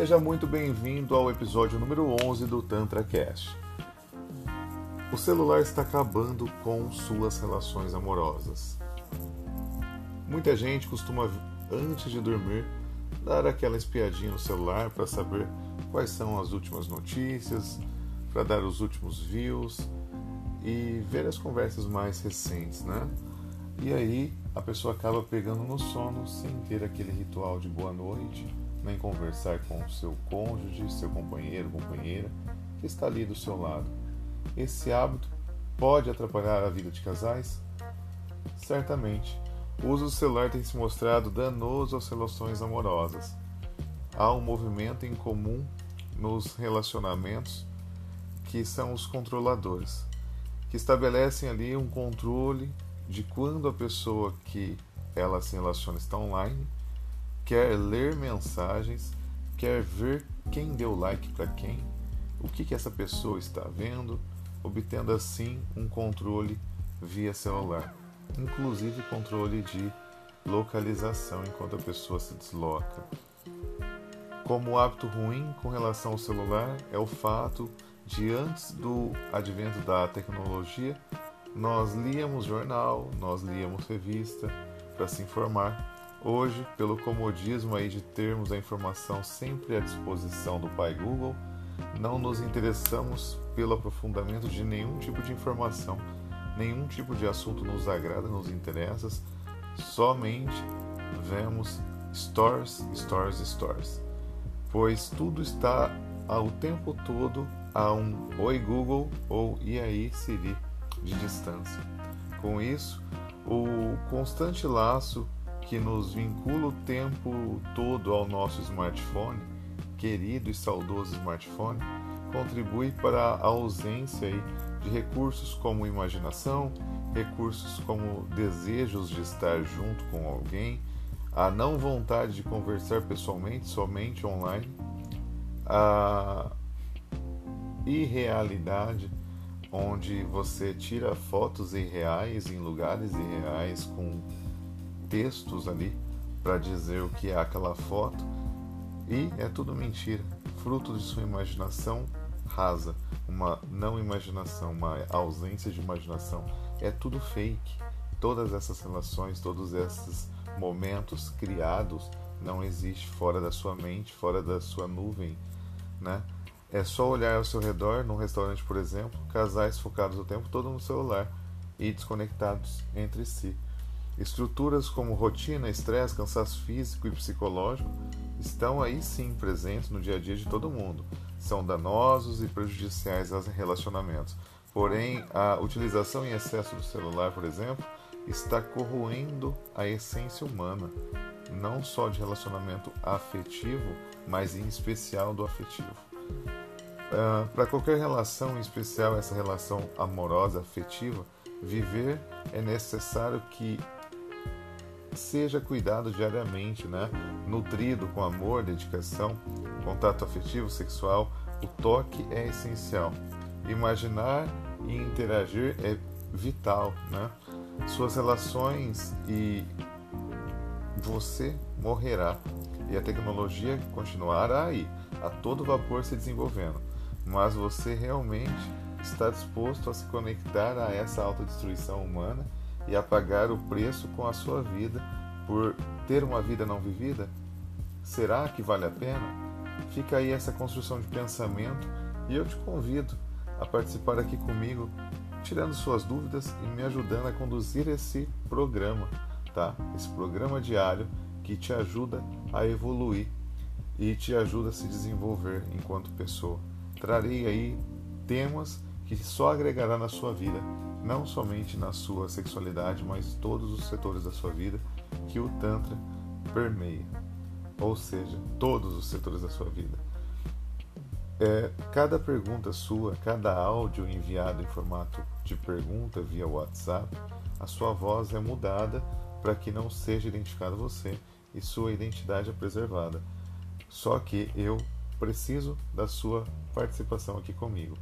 Seja muito bem-vindo ao episódio número 11 do Tantra Cast. O celular está acabando com suas relações amorosas. Muita gente costuma, antes de dormir, dar aquela espiadinha no celular para saber quais são as últimas notícias, para dar os últimos views e ver as conversas mais recentes, né? E aí a pessoa acaba pegando no sono sem ter aquele ritual de boa noite, nem conversar com seu cônjuge, seu companheiro, companheira que está ali do seu lado. Esse hábito pode atrapalhar a vida de casais? Certamente. O uso do celular tem se mostrado danoso às relações amorosas. Há um movimento em comum nos relacionamentos que são os controladores, que estabelecem ali um controle de quando a pessoa que ela se relaciona está online, quer ler mensagens, quer ver quem deu like para quem, o que, que essa pessoa está vendo, obtendo assim um controle via celular, inclusive controle de localização enquanto a pessoa se desloca. Como hábito ruim com relação ao celular é o fato de antes do advento da tecnologia nós líamos jornal, nós líamos revista para se informar. Hoje, pelo comodismo aí de termos a informação sempre à disposição do pai Google, não nos interessamos pelo aprofundamento de nenhum tipo de informação, nenhum tipo de assunto nos agrada, nos interessa, somente vemos stores, stores, stores, pois tudo está ao tempo todo a um Oi Google ou e aí Siri de distância. Com isso, o constante laço que nos vincula o tempo todo ao nosso smartphone, querido e saudoso smartphone, contribui para a ausência de recursos como imaginação, recursos como desejos de estar junto com alguém, a não vontade de conversar pessoalmente, somente online, a irrealidade onde você tira fotos irreais em lugares irreais com textos ali para dizer o que é aquela foto e é tudo mentira, fruto de sua imaginação rasa, uma não imaginação, uma ausência de imaginação. É tudo fake. Todas essas relações, todos esses momentos criados não existe fora da sua mente, fora da sua nuvem, né? É só olhar ao seu redor, num restaurante, por exemplo, casais focados o tempo todo no celular e desconectados entre si. Estruturas como rotina, estresse, cansaço físico e psicológico estão aí sim presentes no dia a dia de todo mundo. São danosos e prejudiciais aos relacionamentos. Porém, a utilização em excesso do celular, por exemplo, está corroendo a essência humana, não só de relacionamento afetivo, mas em especial do afetivo. Uh, ah, Para qualquer relação, em especial essa relação amorosa, afetiva, viver é necessário que seja cuidado diariamente, né? nutrido com amor, dedicação, contato afetivo, sexual. O toque é essencial. Imaginar e interagir é vital. Né? Suas relações e você morrerá e a tecnologia continuará aí, a todo vapor se desenvolvendo mas você realmente está disposto a se conectar a essa autodestruição humana e a pagar o preço com a sua vida por ter uma vida não vivida? Será que vale a pena? Fica aí essa construção de pensamento e eu te convido a participar aqui comigo, tirando suas dúvidas e me ajudando a conduzir esse programa, tá? Esse programa diário que te ajuda a evoluir e te ajuda a se desenvolver enquanto pessoa trarei aí temas que só agregará na sua vida, não somente na sua sexualidade, mas todos os setores da sua vida que o Tantra permeia, ou seja, todos os setores da sua vida. É, cada pergunta sua, cada áudio enviado em formato de pergunta via WhatsApp, a sua voz é mudada para que não seja identificado você e sua identidade é preservada. Só que eu preciso da sua participação aqui comigo.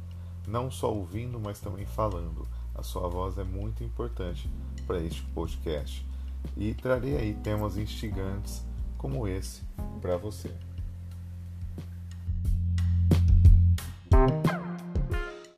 Não só ouvindo, mas também falando. A sua voz é muito importante para este podcast. E trarei aí temas instigantes como esse para você.